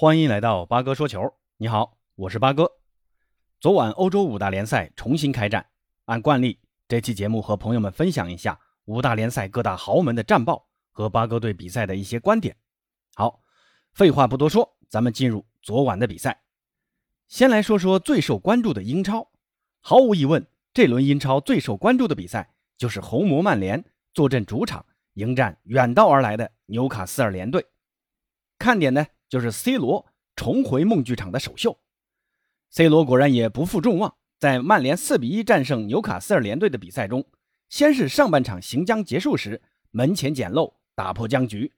欢迎来到八哥说球。你好，我是八哥。昨晚欧洲五大联赛重新开战，按惯例，这期节目和朋友们分享一下五大联赛各大豪门的战报和八哥对比赛的一些观点。好，废话不多说，咱们进入昨晚的比赛。先来说说最受关注的英超。毫无疑问，这轮英超最受关注的比赛就是红魔曼联坐镇主场迎战远道而来的纽卡斯尔联队。看点呢？就是 C 罗重回梦剧场的首秀，C 罗果然也不负众望，在曼联4比1战胜纽卡斯尔联队的比赛中，先是上半场行将结束时门前捡漏打破僵局，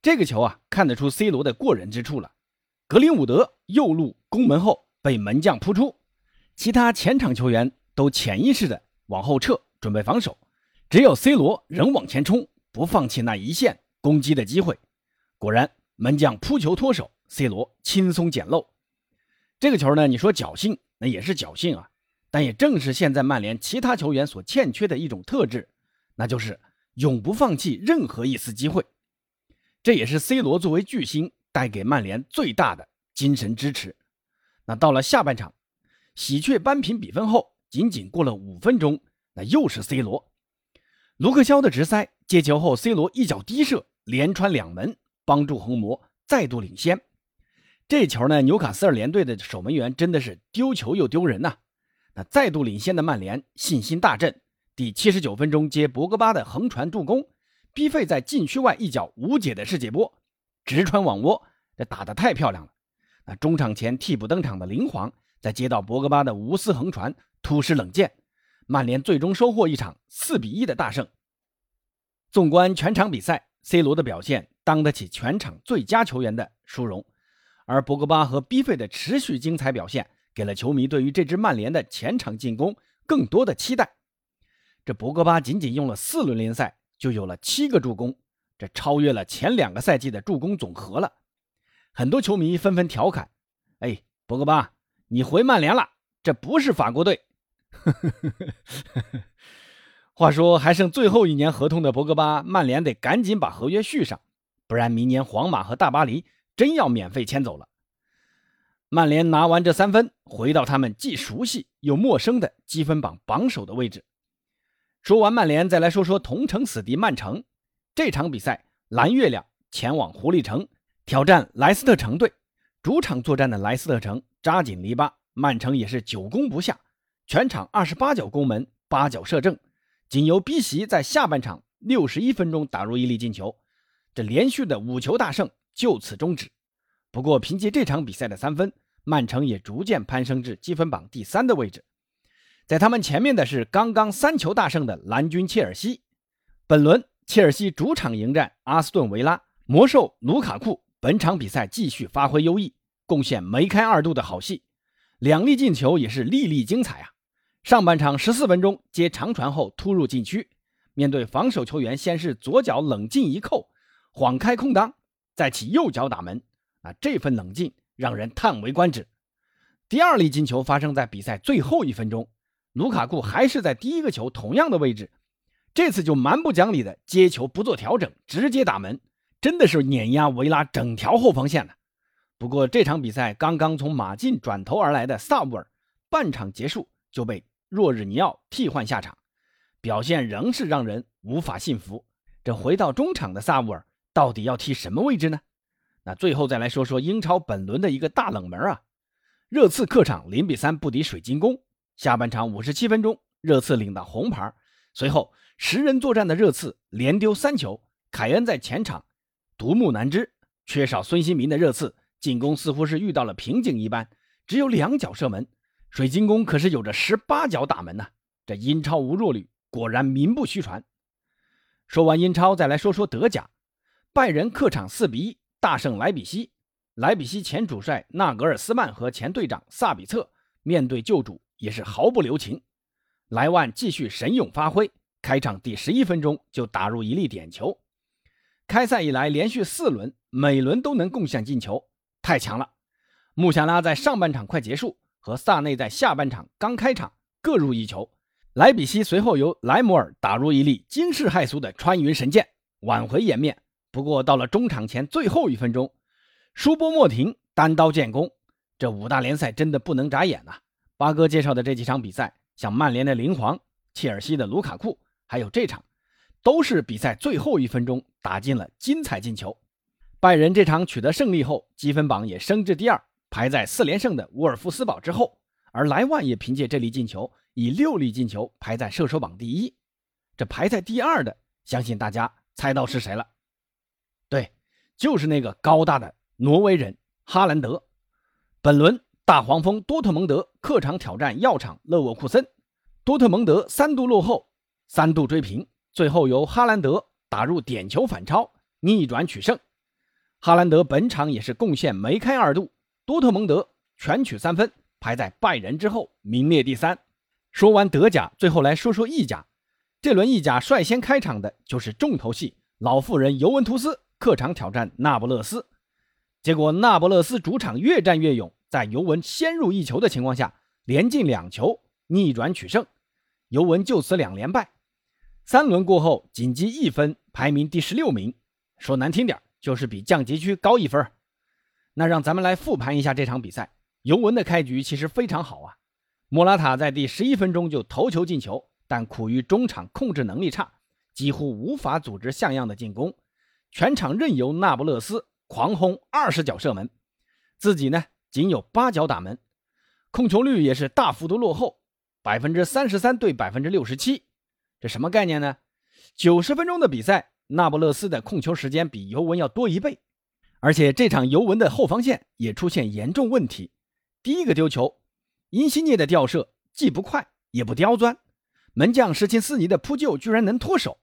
这个球啊看得出 C 罗的过人之处了。格林伍德右路攻门后被门将扑出，其他前场球员都潜意识的往后撤准备防守，只有 C 罗仍往前冲，不放弃那一线攻击的机会。果然。门将扑球脱手，C 罗轻松捡漏。这个球呢，你说侥幸，那也是侥幸啊。但也正是现在曼联其他球员所欠缺的一种特质，那就是永不放弃任何一丝机会。这也是 C 罗作为巨星带给曼联最大的精神支持。那到了下半场，喜鹊扳平比分后，仅仅过了五分钟，那又是 C 罗，卢克肖的直塞接球后，C 罗一脚低射，连穿两门。帮助红魔再度领先，这球呢，纽卡斯尔联队的守门员真的是丢球又丢人呐。那再度领先的曼联信心大振，第七十九分钟接博格巴的横传助攻，逼费在禁区外一脚无解的世界波，直穿网窝，这打得太漂亮了。那中场前替补登场的林皇，在接到博格巴的无私横传，突施冷箭，曼联最终收获一场四比一的大胜。纵观全场比赛，C 罗的表现。当得起全场最佳球员的殊荣，而博格巴和 B 费的持续精彩表现，给了球迷对于这支曼联的前场进攻更多的期待。这博格巴仅仅用了四轮联赛，就有了七个助攻，这超越了前两个赛季的助攻总和了。很多球迷纷纷调侃：“哎，博格巴，你回曼联了，这不是法国队。”话说还剩最后一年合同的博格巴，曼联得赶紧把合约续上。不然，明年皇马和大巴黎真要免费签走了。曼联拿完这三分，回到他们既熟悉又陌生的积分榜榜首的位置。说完曼联，再来说说同城死敌曼城。这场比赛，蓝月亮前往狐狸城挑战莱斯特城队。主场作战的莱斯特城扎紧篱笆，曼城也是久攻不下，全场二十八脚攻门，八脚射正，仅由 B 席在下半场六十一分钟打入一粒进球。这连续的五球大胜就此终止。不过，凭借这场比赛的三分，曼城也逐渐攀升至积分榜第三的位置。在他们前面的是刚刚三球大胜的蓝军切尔西。本轮切尔西主场迎战阿斯顿维拉，魔兽卢卡库本场比赛继续发挥优异，贡献梅开二度的好戏，两粒进球也是粒粒精彩啊！上半场十四分钟接长传后突入禁区，面对防守球员，先是左脚冷静一扣。晃开空当，再起右脚打门，啊，这份冷静让人叹为观止。第二粒进球发生在比赛最后一分钟，卢卡库还是在第一个球同样的位置，这次就蛮不讲理的接球不做调整，直接打门，真的是碾压维拉整条后防线了。不过这场比赛刚刚从马竞转投而来的萨乌尔，半场结束就被若日尼奥替换下场，表现仍是让人无法信服。这回到中场的萨乌尔。到底要踢什么位置呢？那最后再来说说英超本轮的一个大冷门啊，热刺客场零比三不敌水晶宫。下半场五十七分钟，热刺领到红牌，随后十人作战的热刺连丢三球，凯恩在前场独木难支，缺少孙兴民的热刺进攻似乎是遇到了瓶颈一般，只有两脚射门。水晶宫可是有着十八脚打门呐，这英超无弱旅果然名不虚传。说完英超，再来说说德甲。拜仁客场四比一大胜莱比锡，莱比锡前主帅纳格尔斯曼和前队长萨比策面对旧主也是毫不留情。莱万继续神勇发挥，开场第十一分钟就打入一粒点球。开赛以来连续四轮每轮都能贡献进球，太强了。穆夏拉在上半场快结束和萨内在下半场刚开场各入一球，莱比锡随后由莱姆尔打入一粒惊世骇俗的穿云神箭，挽回颜面。不过到了中场前最后一分钟，舒波莫廷单刀建功，这五大联赛真的不能眨眼呐！八哥介绍的这几场比赛，像曼联的林皇、切尔西的卢卡库，还有这场，都是比赛最后一分钟打进了精彩进球。拜仁这场取得胜利后，积分榜也升至第二，排在四连胜的沃尔夫斯堡之后。而莱万也凭借这粒进球，以六粒进球排在射手榜第一。这排在第二的，相信大家猜到是谁了？对，就是那个高大的挪威人哈兰德。本轮大黄蜂多特蒙德客场挑战药厂勒沃库森，多特蒙德三度落后，三度追平，最后由哈兰德打入点球反超，逆转取胜。哈兰德本场也是贡献梅开二度，多特蒙德全取三分。排在拜仁之后，名列第三。说完德甲，最后来说说意甲。这轮意甲率先开场的就是重头戏，老妇人尤文图斯客场挑战那不勒斯。结果那不勒斯主场越战越勇，在尤文先入一球的情况下，连进两球，逆转取胜。尤文就此两连败。三轮过后，仅积一分，排名第十六名。说难听点，就是比降级区高一分。那让咱们来复盘一下这场比赛。尤文的开局其实非常好啊，莫拉塔在第十一分钟就头球进球，但苦于中场控制能力差，几乎无法组织像样的进攻，全场任由那不勒斯狂轰二十脚射门，自己呢仅有八脚打门，控球率也是大幅度落后，百分之三十三对百分之六十七，这什么概念呢？九十分钟的比赛，那不勒斯的控球时间比尤文要多一倍，而且这场尤文的后防线也出现严重问题。第一个丢球，因西涅的吊射既不快也不刁钻，门将什琴斯尼的扑救居然能脱手。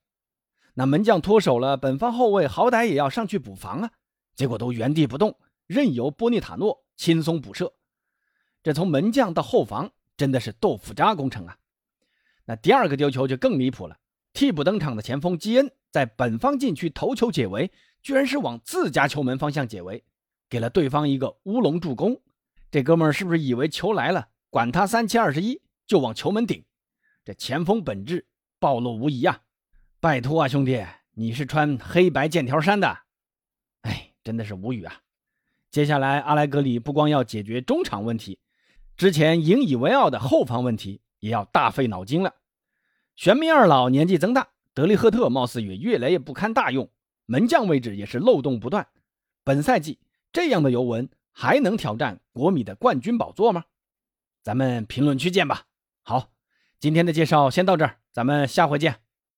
那门将脱手了，本方后卫好歹也要上去补防啊，结果都原地不动，任由波尼塔诺轻松补射。这从门将到后防真的是豆腐渣工程啊！那第二个丢球就更离谱了，替补登场的前锋基恩在本方禁区头球解围，居然是往自家球门方向解围，给了对方一个乌龙助攻。这哥们儿是不是以为球来了，管他三七二十一，就往球门顶？这前锋本质暴露无遗啊！拜托啊，兄弟，你是穿黑白剑条衫的？哎，真的是无语啊！接下来，阿莱格里不光要解决中场问题，之前引以为傲的后防问题也要大费脑筋了。玄冥二老年纪增大，德利赫特貌似也越来越不堪大用，门将位置也是漏洞不断。本赛季这样的尤文。还能挑战国米的冠军宝座吗？咱们评论区见吧。好，今天的介绍先到这儿，咱们下回见。